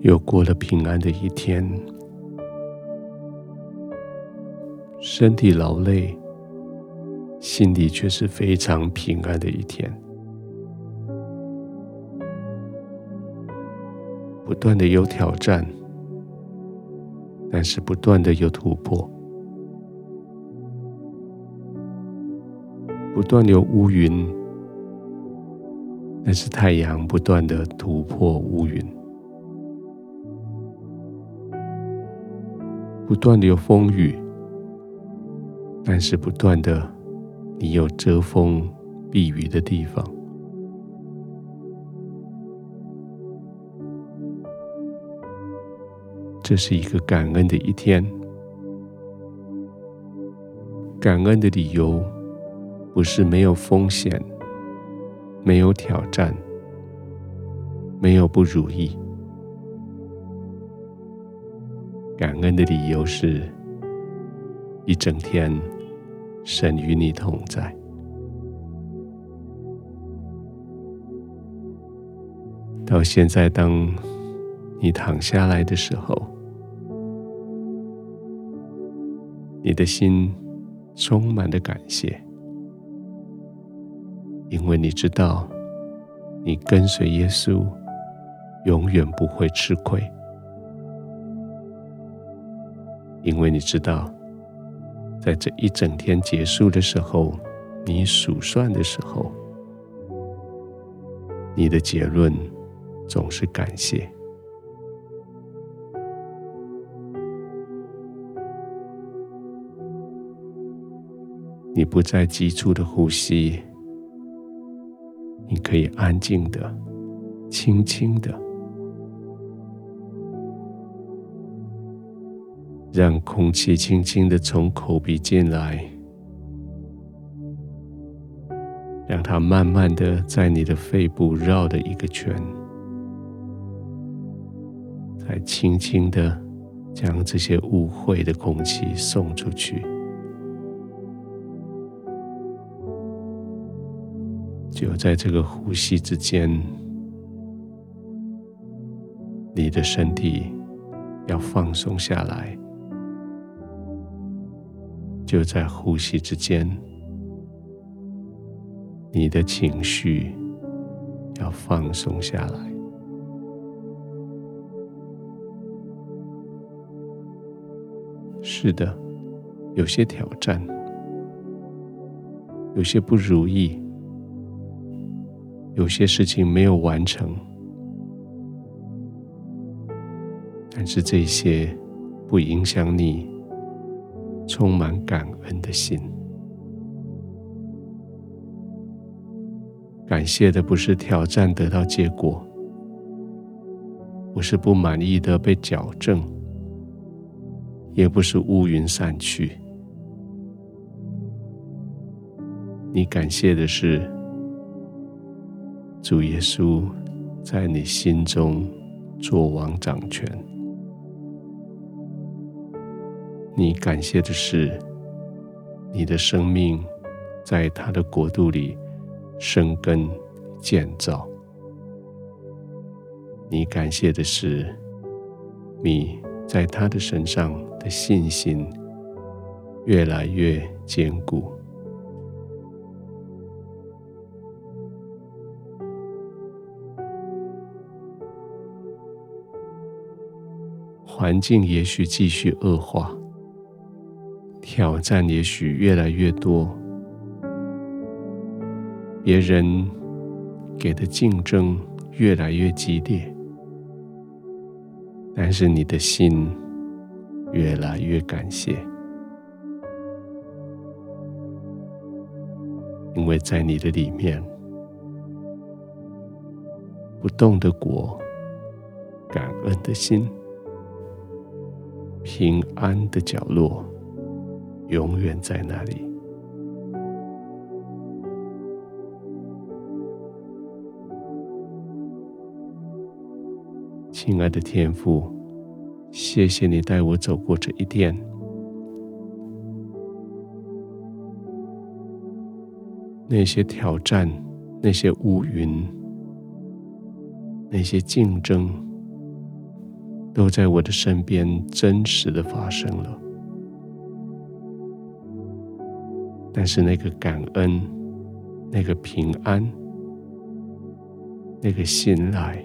又过了平安的一天，身体劳累，心里却是非常平安的一天。不断的有挑战，但是不断的有突破。不断有乌云，但是太阳不断的突破乌云；不断的有风雨，但是不断的你有遮风避雨的地方。这是一个感恩的一天，感恩的理由。不是没有风险，没有挑战，没有不如意。感恩的理由是，一整天神与你同在。到现在，当你躺下来的时候，你的心充满了感谢。因为你知道，你跟随耶稣，永远不会吃亏。因为你知道，在这一整天结束的时候，你数算的时候，你的结论总是感谢。你不再急促的呼吸。你可以安静的、轻轻的，让空气轻轻的从口鼻进来，让它慢慢的在你的肺部绕了一个圈，再轻轻的将这些污秽的空气送出去。就在这个呼吸之间，你的身体要放松下来。就在呼吸之间，你的情绪要放松下来。是的，有些挑战，有些不如意。有些事情没有完成，但是这些不影响你充满感恩的心。感谢的不是挑战得到结果，不是不满意的被矫正，也不是乌云散去。你感谢的是。主耶稣在你心中作王掌权，你感谢的是你的生命在他的国度里生根建造，你感谢的是你在他的身上的信心越来越坚固。环境也许继续恶化，挑战也许越来越多，别人给的竞争越来越激烈，但是你的心越来越感谢，因为在你的里面，不动的国，感恩的心。平安的角落，永远在那里。亲爱的天父，谢谢你带我走过这一天。那些挑战，那些乌云，那些竞争，都在我的身边真实的发生了。但是那个感恩、那个平安、那个信赖，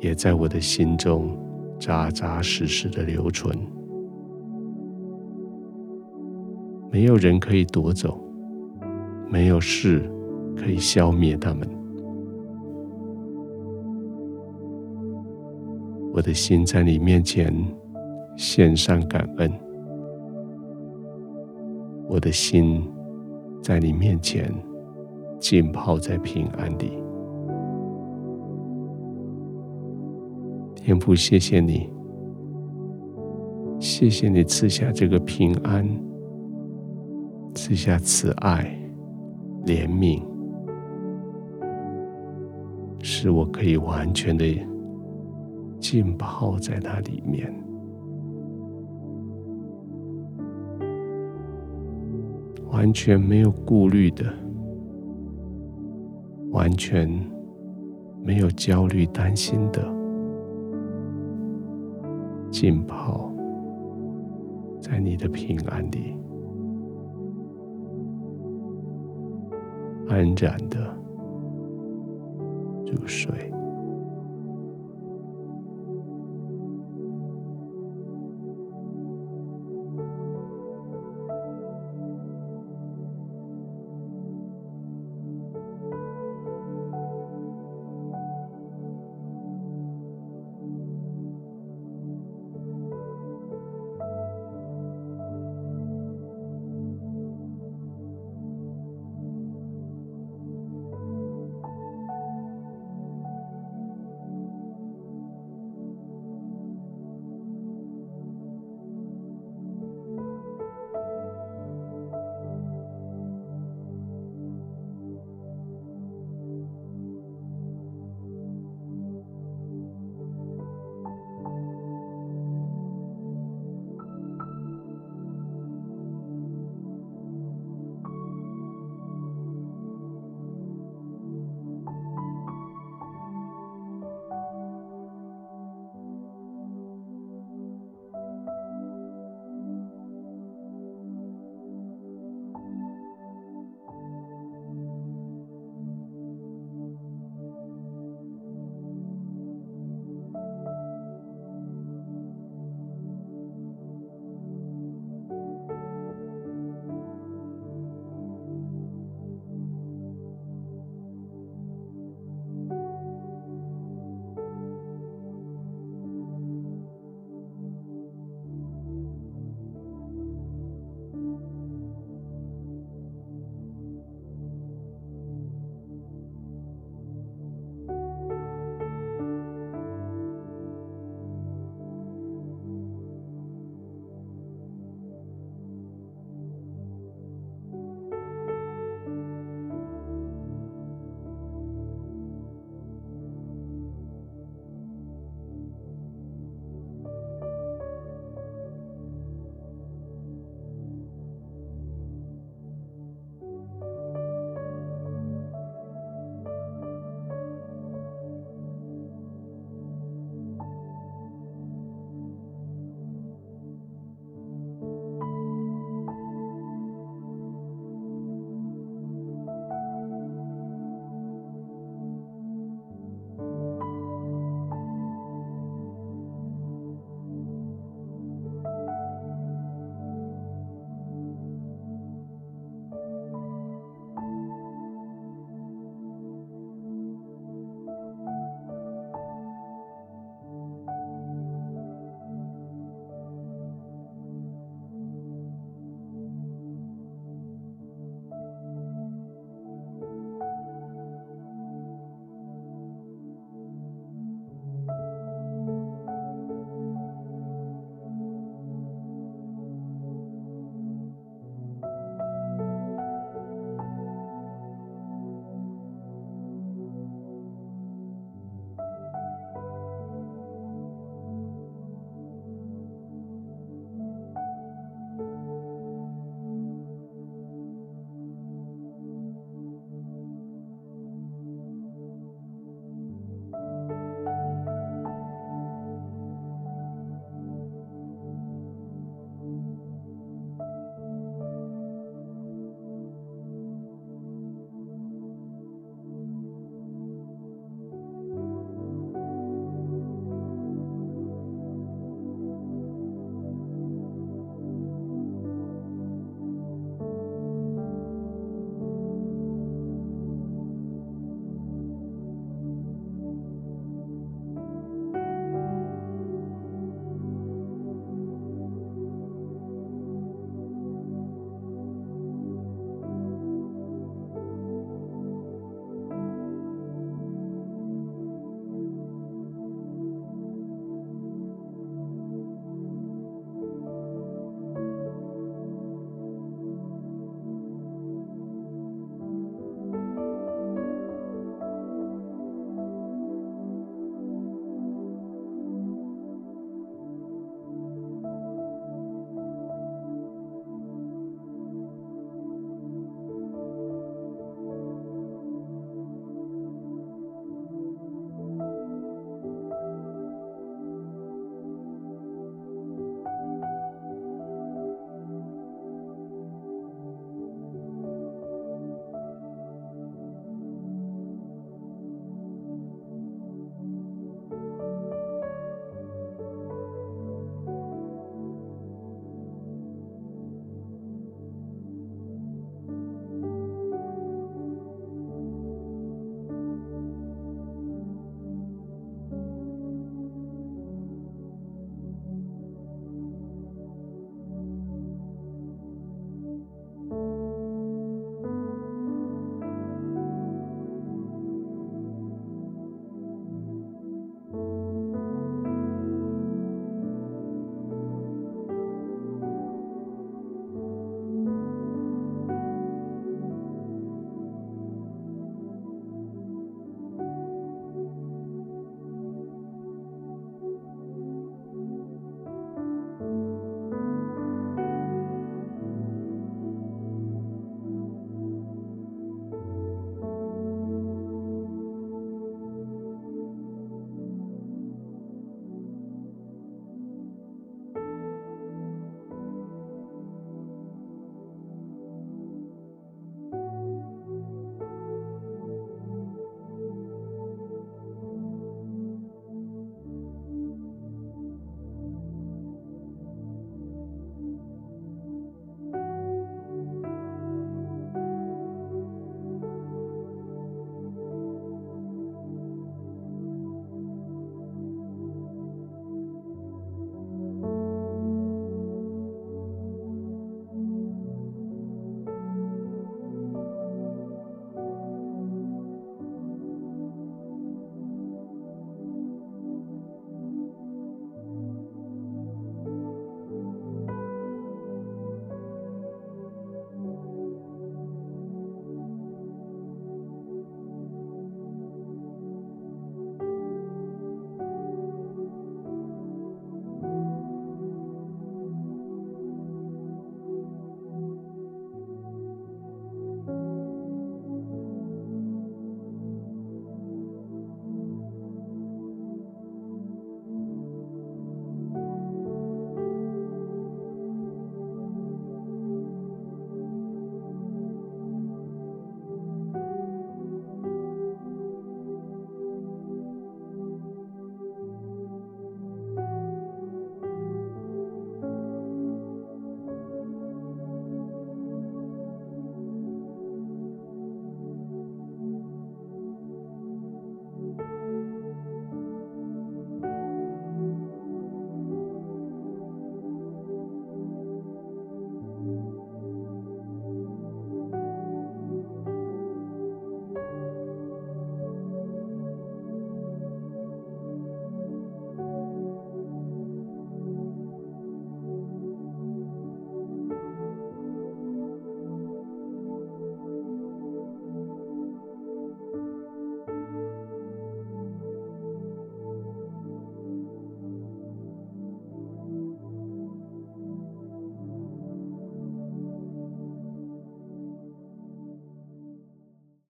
也在我的心中扎扎实实的留存。没有人可以夺走，没有事可以消灭他们。我的心在你面前献上感恩，我的心在你面前浸泡在平安里。天父，谢谢你，谢谢你赐下这个平安，赐下慈爱、怜悯，使我可以完全的。浸泡在它里面，完全没有顾虑的，完全没有焦虑担心的，浸泡在你的平安里，安然的入睡。